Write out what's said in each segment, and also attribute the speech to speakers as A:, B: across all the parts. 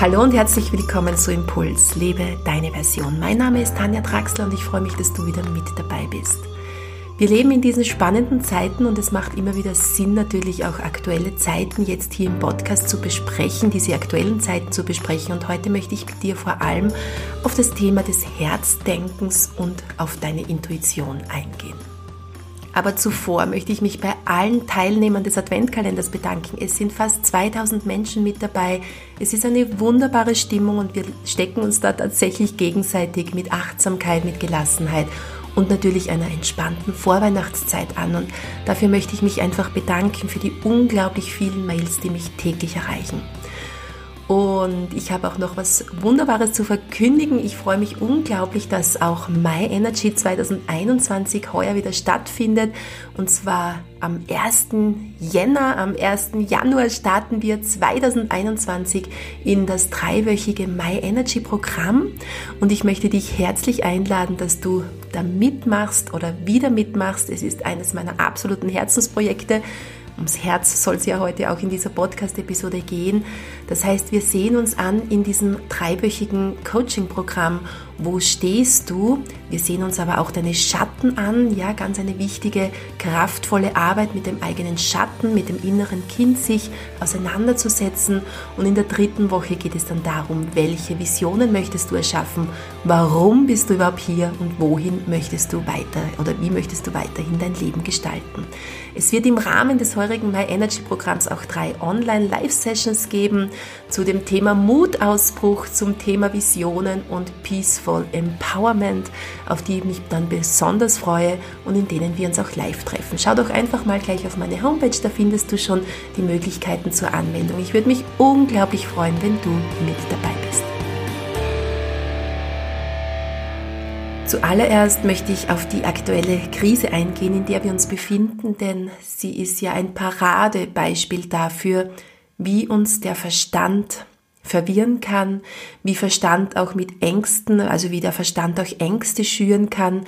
A: Hallo und herzlich willkommen zu Impuls, lebe deine Version. Mein Name ist Tanja Draxler und ich freue mich, dass du wieder mit dabei bist. Wir leben in diesen spannenden Zeiten und es macht immer wieder Sinn, natürlich auch aktuelle Zeiten jetzt hier im Podcast zu besprechen, diese aktuellen Zeiten zu besprechen. Und heute möchte ich mit dir vor allem auf das Thema des Herzdenkens und auf deine Intuition eingehen. Aber zuvor möchte ich mich bei allen Teilnehmern des Adventkalenders bedanken. Es sind fast 2000 Menschen mit dabei. Es ist eine wunderbare Stimmung und wir stecken uns da tatsächlich gegenseitig mit Achtsamkeit, mit Gelassenheit und natürlich einer entspannten Vorweihnachtszeit an. Und dafür möchte ich mich einfach bedanken für die unglaublich vielen Mails, die mich täglich erreichen. Und ich habe auch noch was Wunderbares zu verkündigen. Ich freue mich unglaublich, dass auch My Energy 2021 heuer wieder stattfindet. Und zwar am 1. Jänner, am 1. Januar starten wir 2021 in das dreiwöchige My Energy Programm. Und ich möchte dich herzlich einladen, dass du da mitmachst oder wieder mitmachst. Es ist eines meiner absoluten Herzensprojekte ums Herz soll es ja heute auch in dieser Podcast-Episode gehen. Das heißt, wir sehen uns an in diesem dreiwöchigen Coaching-Programm wo stehst du? Wir sehen uns aber auch deine Schatten an, ja, ganz eine wichtige, kraftvolle Arbeit mit dem eigenen Schatten, mit dem inneren Kind sich auseinanderzusetzen. Und in der dritten Woche geht es dann darum, welche Visionen möchtest du erschaffen, warum bist du überhaupt hier und wohin möchtest du weiter oder wie möchtest du weiterhin dein Leben gestalten. Es wird im Rahmen des heurigen My Energy Programms auch drei Online-Live-Sessions geben zu dem Thema Mutausbruch, zum Thema Visionen und Peaceful Empowerment, auf die ich mich dann besonders freue und in denen wir uns auch live treffen. Schau doch einfach mal gleich auf meine Homepage, da findest du schon die Möglichkeiten zur Anmeldung. Ich würde mich unglaublich freuen, wenn du mit dabei bist. Zuallererst möchte ich auf die aktuelle Krise eingehen, in der wir uns befinden, denn sie ist ja ein Paradebeispiel dafür, wie uns der Verstand verwirren kann, wie Verstand auch mit Ängsten, also wie der Verstand auch Ängste schüren kann.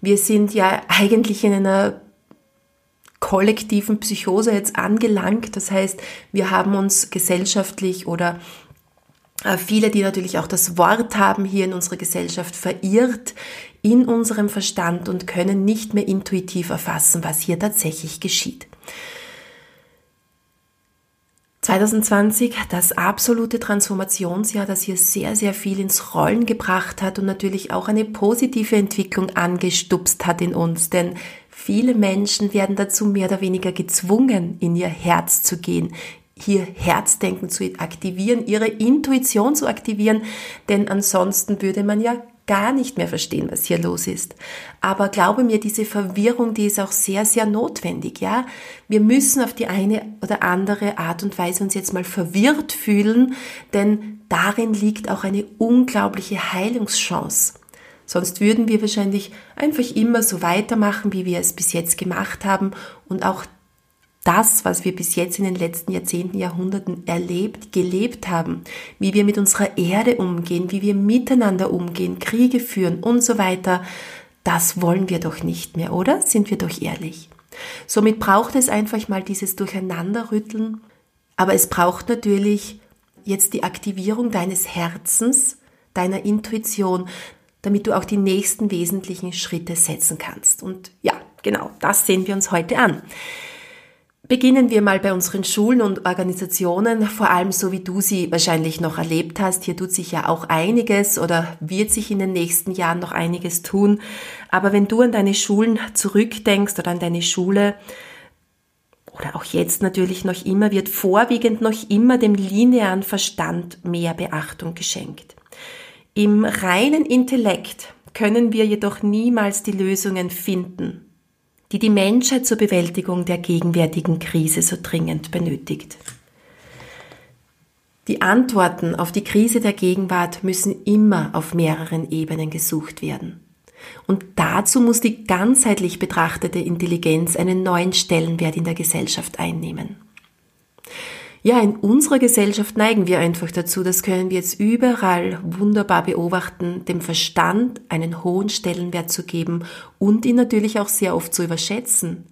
A: Wir sind ja eigentlich in einer kollektiven Psychose jetzt angelangt. Das heißt, wir haben uns gesellschaftlich oder äh, viele, die natürlich auch das Wort haben hier in unserer Gesellschaft, verirrt in unserem Verstand und können nicht mehr intuitiv erfassen, was hier tatsächlich geschieht. 2020, das absolute Transformationsjahr, das hier sehr, sehr viel ins Rollen gebracht hat und natürlich auch eine positive Entwicklung angestupst hat in uns. Denn viele Menschen werden dazu mehr oder weniger gezwungen, in ihr Herz zu gehen, hier Herzdenken zu aktivieren, ihre Intuition zu aktivieren, denn ansonsten würde man ja gar nicht mehr verstehen, was hier los ist. Aber glaube mir, diese Verwirrung, die ist auch sehr, sehr notwendig, ja. Wir müssen auf die eine oder andere Art und Weise uns jetzt mal verwirrt fühlen, denn darin liegt auch eine unglaubliche Heilungschance. Sonst würden wir wahrscheinlich einfach immer so weitermachen, wie wir es bis jetzt gemacht haben und auch das, was wir bis jetzt in den letzten Jahrzehnten, Jahrhunderten erlebt, gelebt haben, wie wir mit unserer Erde umgehen, wie wir miteinander umgehen, Kriege führen und so weiter, das wollen wir doch nicht mehr, oder? Sind wir doch ehrlich. Somit braucht es einfach mal dieses Durcheinanderrütteln, aber es braucht natürlich jetzt die Aktivierung deines Herzens, deiner Intuition, damit du auch die nächsten wesentlichen Schritte setzen kannst. Und ja, genau, das sehen wir uns heute an. Beginnen wir mal bei unseren Schulen und Organisationen, vor allem so wie du sie wahrscheinlich noch erlebt hast. Hier tut sich ja auch einiges oder wird sich in den nächsten Jahren noch einiges tun. Aber wenn du an deine Schulen zurückdenkst oder an deine Schule, oder auch jetzt natürlich noch immer, wird vorwiegend noch immer dem linearen Verstand mehr Beachtung geschenkt. Im reinen Intellekt können wir jedoch niemals die Lösungen finden die die Menschheit zur Bewältigung der gegenwärtigen Krise so dringend benötigt. Die Antworten auf die Krise der Gegenwart müssen immer auf mehreren Ebenen gesucht werden. Und dazu muss die ganzheitlich betrachtete Intelligenz einen neuen Stellenwert in der Gesellschaft einnehmen. Ja, in unserer Gesellschaft neigen wir einfach dazu, das können wir jetzt überall wunderbar beobachten, dem Verstand einen hohen Stellenwert zu geben und ihn natürlich auch sehr oft zu überschätzen.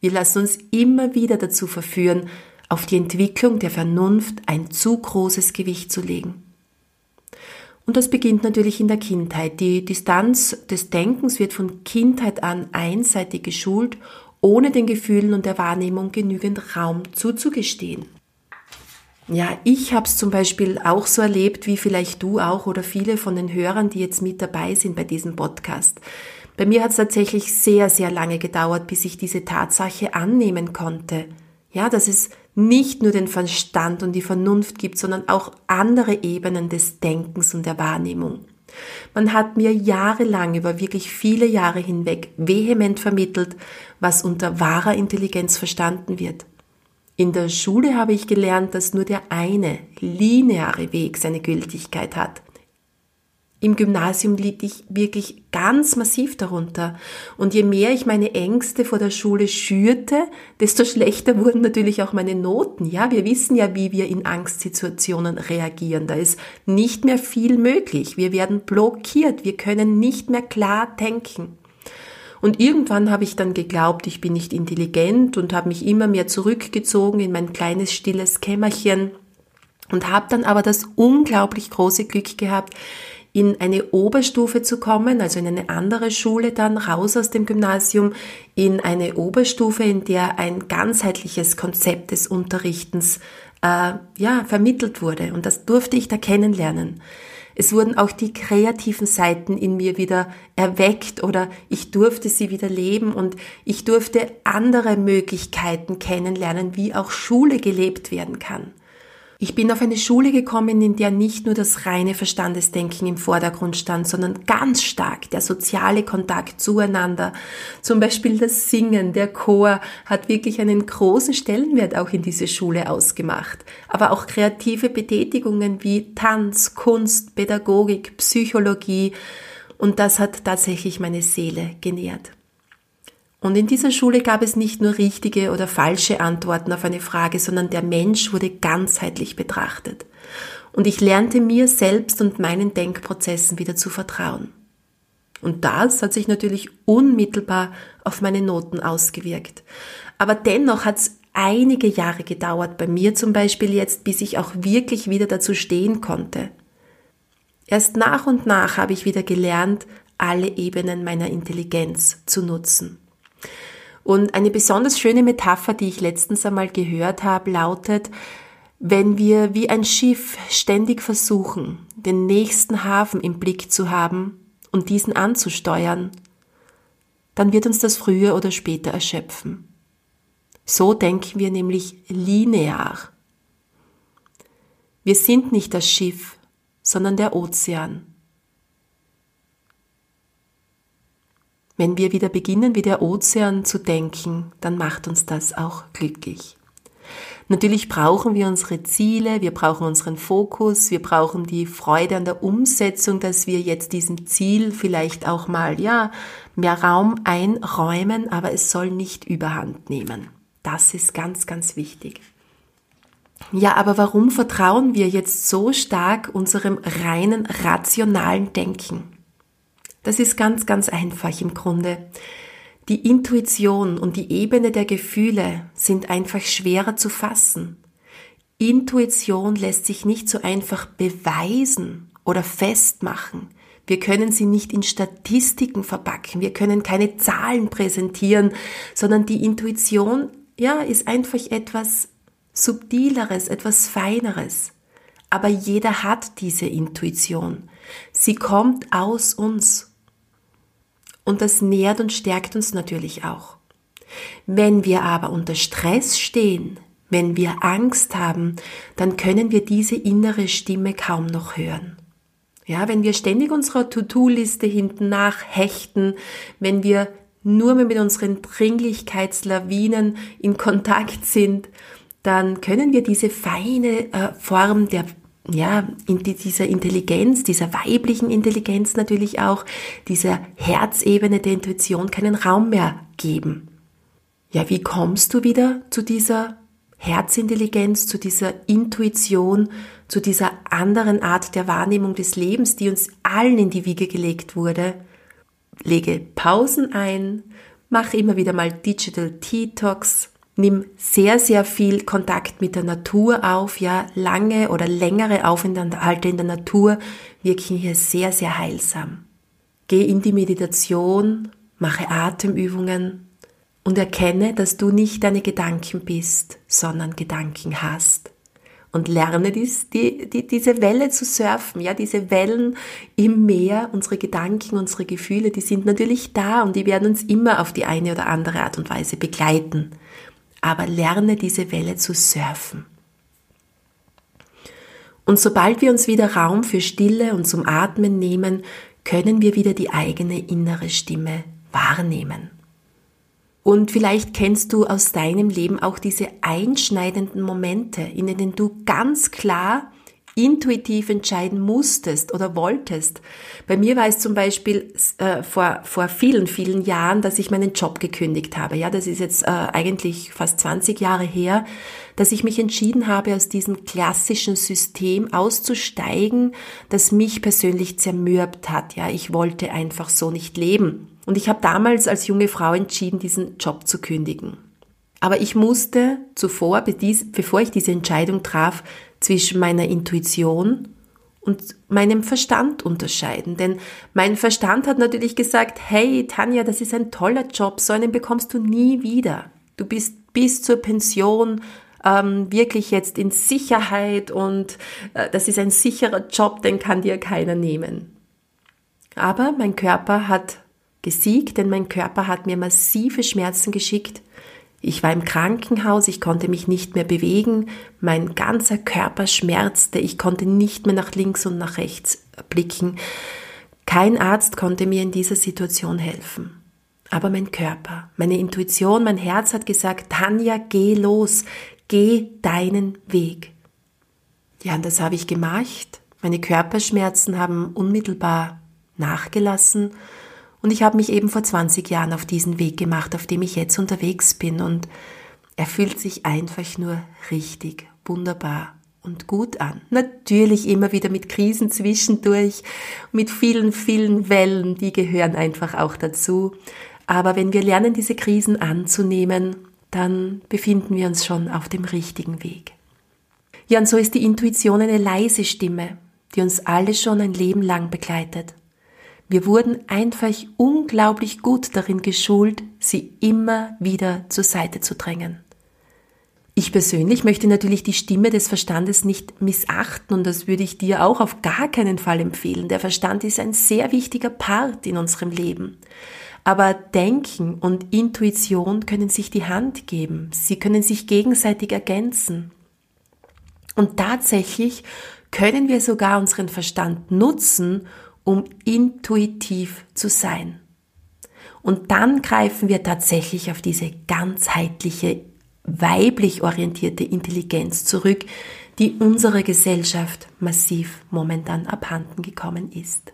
A: Wir lassen uns immer wieder dazu verführen, auf die Entwicklung der Vernunft ein zu großes Gewicht zu legen. Und das beginnt natürlich in der Kindheit. Die Distanz des Denkens wird von Kindheit an einseitig geschult, ohne den Gefühlen und der Wahrnehmung genügend Raum zuzugestehen. Ja, ich habe es zum Beispiel auch so erlebt, wie vielleicht du auch oder viele von den Hörern, die jetzt mit dabei sind bei diesem Podcast. Bei mir hat es tatsächlich sehr, sehr lange gedauert, bis ich diese Tatsache annehmen konnte. Ja, dass es nicht nur den Verstand und die Vernunft gibt, sondern auch andere Ebenen des Denkens und der Wahrnehmung. Man hat mir jahrelang, über wirklich viele Jahre hinweg, vehement vermittelt, was unter wahrer Intelligenz verstanden wird. In der Schule habe ich gelernt, dass nur der eine lineare Weg seine Gültigkeit hat. Im Gymnasium litt ich wirklich ganz massiv darunter. Und je mehr ich meine Ängste vor der Schule schürte, desto schlechter wurden natürlich auch meine Noten. Ja, wir wissen ja, wie wir in Angstsituationen reagieren. Da ist nicht mehr viel möglich. Wir werden blockiert. Wir können nicht mehr klar denken. Und irgendwann habe ich dann geglaubt, ich bin nicht intelligent und habe mich immer mehr zurückgezogen in mein kleines stilles Kämmerchen und habe dann aber das unglaublich große Glück gehabt, in eine Oberstufe zu kommen, also in eine andere Schule dann raus aus dem Gymnasium, in eine Oberstufe, in der ein ganzheitliches Konzept des Unterrichtens äh, ja vermittelt wurde. Und das durfte ich da kennenlernen. Es wurden auch die kreativen Seiten in mir wieder erweckt oder ich durfte sie wieder leben und ich durfte andere Möglichkeiten kennenlernen, wie auch Schule gelebt werden kann. Ich bin auf eine Schule gekommen, in der nicht nur das reine Verstandesdenken im Vordergrund stand, sondern ganz stark der soziale Kontakt zueinander. Zum Beispiel das Singen, der Chor hat wirklich einen großen Stellenwert auch in diese Schule ausgemacht. Aber auch kreative Betätigungen wie Tanz, Kunst, Pädagogik, Psychologie. Und das hat tatsächlich meine Seele genährt. Und in dieser Schule gab es nicht nur richtige oder falsche Antworten auf eine Frage, sondern der Mensch wurde ganzheitlich betrachtet. Und ich lernte mir selbst und meinen Denkprozessen wieder zu vertrauen. Und das hat sich natürlich unmittelbar auf meine Noten ausgewirkt. Aber dennoch hat es einige Jahre gedauert, bei mir zum Beispiel jetzt, bis ich auch wirklich wieder dazu stehen konnte. Erst nach und nach habe ich wieder gelernt, alle Ebenen meiner Intelligenz zu nutzen. Und eine besonders schöne Metapher, die ich letztens einmal gehört habe, lautet, wenn wir wie ein Schiff ständig versuchen, den nächsten Hafen im Blick zu haben und diesen anzusteuern, dann wird uns das früher oder später erschöpfen. So denken wir nämlich linear. Wir sind nicht das Schiff, sondern der Ozean. Wenn wir wieder beginnen, wie der Ozean zu denken, dann macht uns das auch glücklich. Natürlich brauchen wir unsere Ziele, wir brauchen unseren Fokus, wir brauchen die Freude an der Umsetzung, dass wir jetzt diesem Ziel vielleicht auch mal, ja, mehr Raum einräumen, aber es soll nicht überhand nehmen. Das ist ganz, ganz wichtig. Ja, aber warum vertrauen wir jetzt so stark unserem reinen rationalen Denken? Das ist ganz, ganz einfach im Grunde. Die Intuition und die Ebene der Gefühle sind einfach schwerer zu fassen. Intuition lässt sich nicht so einfach beweisen oder festmachen. Wir können sie nicht in Statistiken verpacken. Wir können keine Zahlen präsentieren, sondern die Intuition, ja, ist einfach etwas subtileres, etwas feineres. Aber jeder hat diese Intuition. Sie kommt aus uns und das nährt und stärkt uns natürlich auch. Wenn wir aber unter Stress stehen, wenn wir Angst haben, dann können wir diese innere Stimme kaum noch hören. Ja, wenn wir ständig unserer To-Do-Liste hinten nach hechten, wenn wir nur mehr mit unseren Dringlichkeitslawinen in Kontakt sind, dann können wir diese feine äh, Form der ja, in dieser Intelligenz, dieser weiblichen Intelligenz natürlich auch, dieser Herzebene der Intuition keinen Raum mehr geben. Ja, wie kommst du wieder zu dieser Herzintelligenz, zu dieser Intuition, zu dieser anderen Art der Wahrnehmung des Lebens, die uns allen in die Wiege gelegt wurde? Lege Pausen ein, mache immer wieder mal Digital Detox, Nimm sehr, sehr viel Kontakt mit der Natur auf, ja, lange oder längere Aufenthalte in der Natur wirken hier sehr, sehr heilsam. Geh in die Meditation, mache Atemübungen und erkenne, dass du nicht deine Gedanken bist, sondern Gedanken hast und lerne dies, die, die, diese Welle zu surfen. Ja, diese Wellen im Meer, unsere Gedanken, unsere Gefühle, die sind natürlich da und die werden uns immer auf die eine oder andere Art und Weise begleiten. Aber lerne diese Welle zu surfen. Und sobald wir uns wieder Raum für Stille und zum Atmen nehmen, können wir wieder die eigene innere Stimme wahrnehmen. Und vielleicht kennst du aus deinem Leben auch diese einschneidenden Momente, in denen du ganz klar intuitiv entscheiden musstest oder wolltest. Bei mir war es zum Beispiel äh, vor, vor vielen, vielen Jahren, dass ich meinen Job gekündigt habe. Ja, das ist jetzt äh, eigentlich fast 20 Jahre her, dass ich mich entschieden habe, aus diesem klassischen System auszusteigen, das mich persönlich zermürbt hat. Ja, ich wollte einfach so nicht leben. Und ich habe damals als junge Frau entschieden, diesen Job zu kündigen. Aber ich musste zuvor, bevor ich diese Entscheidung traf, zwischen meiner Intuition und meinem Verstand unterscheiden. Denn mein Verstand hat natürlich gesagt, hey Tanja, das ist ein toller Job, so einen bekommst du nie wieder. Du bist bis zur Pension ähm, wirklich jetzt in Sicherheit und äh, das ist ein sicherer Job, den kann dir keiner nehmen. Aber mein Körper hat gesiegt, denn mein Körper hat mir massive Schmerzen geschickt. Ich war im Krankenhaus, ich konnte mich nicht mehr bewegen, mein ganzer Körper schmerzte, ich konnte nicht mehr nach links und nach rechts blicken. Kein Arzt konnte mir in dieser Situation helfen. Aber mein Körper, meine Intuition, mein Herz hat gesagt, Tanja, geh los, geh deinen Weg. Ja, und das habe ich gemacht. Meine Körperschmerzen haben unmittelbar nachgelassen und ich habe mich eben vor 20 Jahren auf diesen Weg gemacht, auf dem ich jetzt unterwegs bin. Und er fühlt sich einfach nur richtig wunderbar und gut an. Natürlich immer wieder mit Krisen zwischendurch, mit vielen, vielen Wellen, die gehören einfach auch dazu. Aber wenn wir lernen, diese Krisen anzunehmen, dann befinden wir uns schon auf dem richtigen Weg. Ja, und so ist die Intuition eine leise Stimme, die uns alle schon ein Leben lang begleitet. Wir wurden einfach unglaublich gut darin geschult, sie immer wieder zur Seite zu drängen. Ich persönlich möchte natürlich die Stimme des Verstandes nicht missachten und das würde ich dir auch auf gar keinen Fall empfehlen. Der Verstand ist ein sehr wichtiger Part in unserem Leben. Aber Denken und Intuition können sich die Hand geben. Sie können sich gegenseitig ergänzen. Und tatsächlich können wir sogar unseren Verstand nutzen, um intuitiv zu sein. Und dann greifen wir tatsächlich auf diese ganzheitliche, weiblich orientierte Intelligenz zurück, die unserer Gesellschaft massiv momentan abhanden gekommen ist.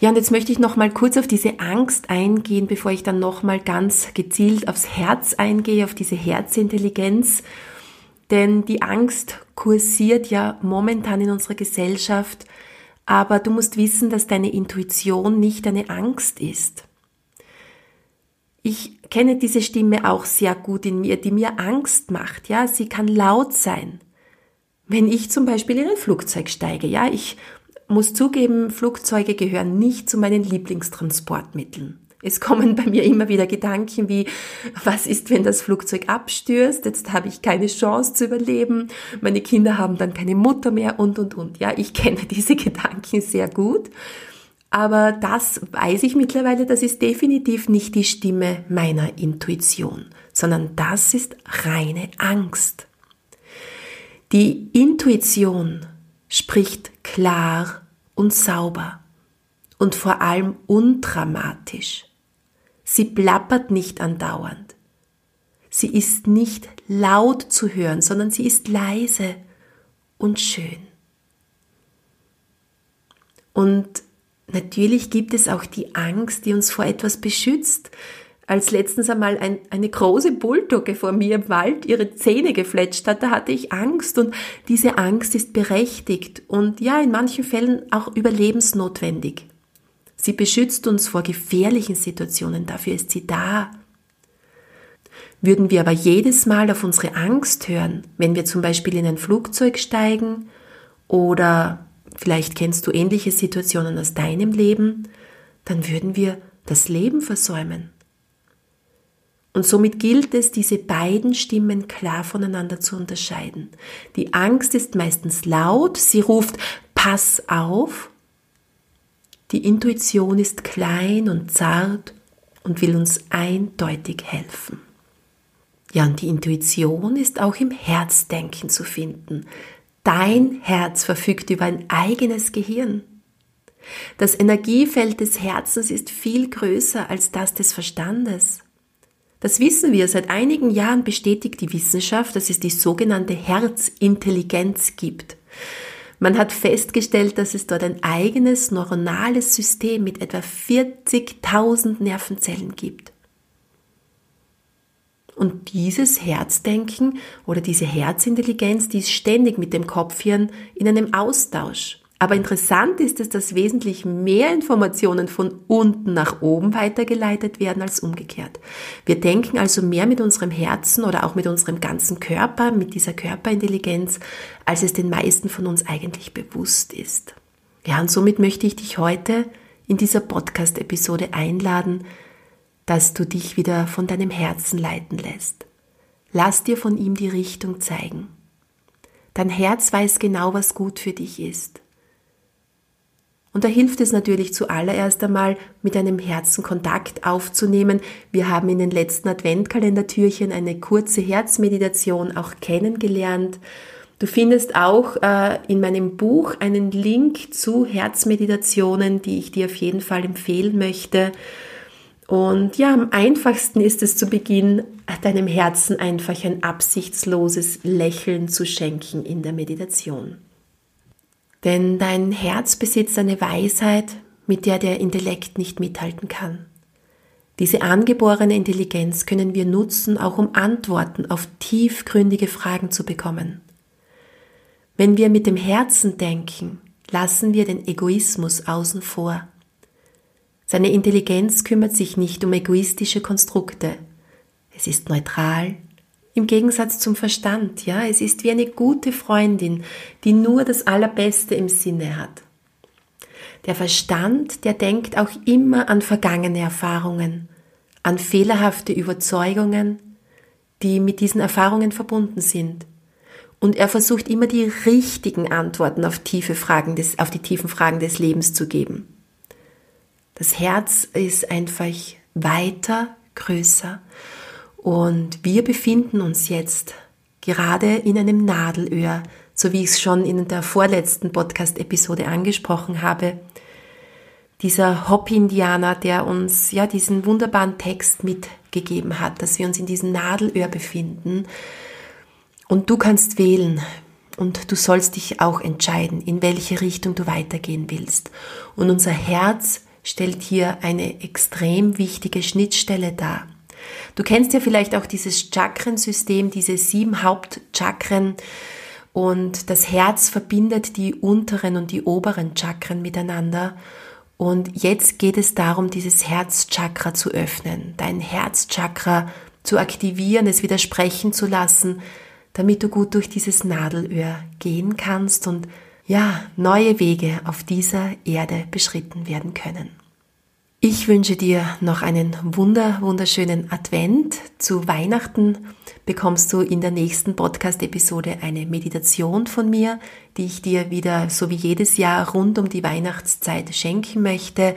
A: Ja, und jetzt möchte ich noch mal kurz auf diese Angst eingehen, bevor ich dann noch mal ganz gezielt aufs Herz eingehe, auf diese Herzintelligenz. Denn die Angst kursiert ja momentan in unserer Gesellschaft aber du musst wissen, dass deine Intuition nicht eine Angst ist. Ich kenne diese Stimme auch sehr gut in mir, die mir Angst macht. Ja, sie kann laut sein. Wenn ich zum Beispiel in ein Flugzeug steige, ja, ich muss zugeben, Flugzeuge gehören nicht zu meinen Lieblingstransportmitteln. Es kommen bei mir immer wieder Gedanken wie, was ist, wenn das Flugzeug abstürzt? Jetzt habe ich keine Chance zu überleben. Meine Kinder haben dann keine Mutter mehr und, und, und. Ja, ich kenne diese Gedanken sehr gut. Aber das weiß ich mittlerweile, das ist definitiv nicht die Stimme meiner Intuition, sondern das ist reine Angst. Die Intuition spricht klar und sauber und vor allem undramatisch. Sie plappert nicht andauernd. Sie ist nicht laut zu hören, sondern sie ist leise und schön. Und natürlich gibt es auch die Angst, die uns vor etwas beschützt. Als letztens einmal ein, eine große Bulldogge vor mir im Wald ihre Zähne gefletscht hat, da hatte ich Angst und diese Angst ist berechtigt und ja, in manchen Fällen auch überlebensnotwendig. Sie beschützt uns vor gefährlichen Situationen, dafür ist sie da. Würden wir aber jedes Mal auf unsere Angst hören, wenn wir zum Beispiel in ein Flugzeug steigen oder vielleicht kennst du ähnliche Situationen aus deinem Leben, dann würden wir das Leben versäumen. Und somit gilt es, diese beiden Stimmen klar voneinander zu unterscheiden. Die Angst ist meistens laut, sie ruft Pass auf. Die Intuition ist klein und zart und will uns eindeutig helfen. Ja, und die Intuition ist auch im Herzdenken zu finden. Dein Herz verfügt über ein eigenes Gehirn. Das Energiefeld des Herzens ist viel größer als das des Verstandes. Das wissen wir. Seit einigen Jahren bestätigt die Wissenschaft, dass es die sogenannte Herzintelligenz gibt. Man hat festgestellt, dass es dort ein eigenes neuronales System mit etwa 40.000 Nervenzellen gibt. Und dieses Herzdenken oder diese Herzintelligenz, die ist ständig mit dem Kopfhirn in einem Austausch. Aber interessant ist es, dass wesentlich mehr Informationen von unten nach oben weitergeleitet werden als umgekehrt. Wir denken also mehr mit unserem Herzen oder auch mit unserem ganzen Körper, mit dieser Körperintelligenz, als es den meisten von uns eigentlich bewusst ist. Ja, und somit möchte ich dich heute in dieser Podcast-Episode einladen, dass du dich wieder von deinem Herzen leiten lässt. Lass dir von ihm die Richtung zeigen. Dein Herz weiß genau, was gut für dich ist. Und da hilft es natürlich zuallererst einmal, mit einem Herzen Kontakt aufzunehmen. Wir haben in den letzten Adventkalendertürchen eine kurze Herzmeditation auch kennengelernt. Du findest auch äh, in meinem Buch einen Link zu Herzmeditationen, die ich dir auf jeden Fall empfehlen möchte. Und ja, am einfachsten ist es zu Beginn, deinem Herzen einfach ein absichtsloses Lächeln zu schenken in der Meditation. Denn dein Herz besitzt eine Weisheit, mit der der Intellekt nicht mithalten kann. Diese angeborene Intelligenz können wir nutzen, auch um Antworten auf tiefgründige Fragen zu bekommen. Wenn wir mit dem Herzen denken, lassen wir den Egoismus außen vor. Seine Intelligenz kümmert sich nicht um egoistische Konstrukte. Es ist neutral, im Gegensatz zum Verstand, ja, es ist wie eine gute Freundin, die nur das Allerbeste im Sinne hat. Der Verstand, der denkt auch immer an vergangene Erfahrungen, an fehlerhafte Überzeugungen, die mit diesen Erfahrungen verbunden sind. Und er versucht immer die richtigen Antworten auf tiefe Fragen des, auf die tiefen Fragen des Lebens zu geben. Das Herz ist einfach weiter, größer und wir befinden uns jetzt gerade in einem Nadelöhr, so wie ich es schon in der vorletzten Podcast-Episode angesprochen habe. Dieser Hop-Indianer, der uns ja diesen wunderbaren Text mitgegeben hat, dass wir uns in diesem Nadelöhr befinden. Und du kannst wählen und du sollst dich auch entscheiden, in welche Richtung du weitergehen willst. Und unser Herz stellt hier eine extrem wichtige Schnittstelle dar. Du kennst ja vielleicht auch dieses Chakrensystem, diese sieben Hauptchakren und das Herz verbindet die unteren und die oberen Chakren miteinander. Und jetzt geht es darum, dieses Herzchakra zu öffnen, dein Herzchakra zu aktivieren, es wieder sprechen zu lassen, damit du gut durch dieses Nadelöhr gehen kannst und ja, neue Wege auf dieser Erde beschritten werden können. Ich wünsche dir noch einen wunder, wunderschönen Advent. Zu Weihnachten bekommst du in der nächsten Podcast-Episode eine Meditation von mir, die ich dir wieder so wie jedes Jahr rund um die Weihnachtszeit schenken möchte.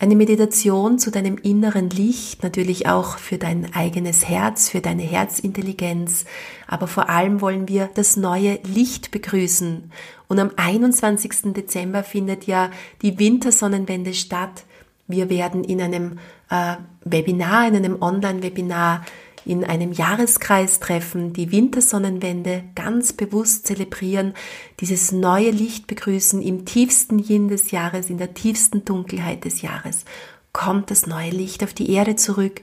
A: Eine Meditation zu deinem inneren Licht, natürlich auch für dein eigenes Herz, für deine Herzintelligenz. Aber vor allem wollen wir das neue Licht begrüßen. Und am 21. Dezember findet ja die Wintersonnenwende statt. Wir werden in einem äh, Webinar, in einem Online-Webinar, in einem Jahreskreis treffen, die Wintersonnenwende ganz bewusst zelebrieren, dieses neue Licht begrüßen im tiefsten Yin des Jahres, in der tiefsten Dunkelheit des Jahres. Kommt das neue Licht auf die Erde zurück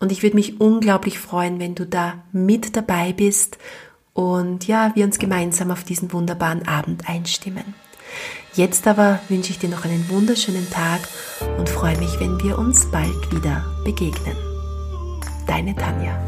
A: und ich würde mich unglaublich freuen, wenn du da mit dabei bist und ja, wir uns gemeinsam auf diesen wunderbaren Abend einstimmen. Jetzt aber wünsche ich dir noch einen wunderschönen Tag und freue mich, wenn wir uns bald wieder begegnen. Deine Tanja.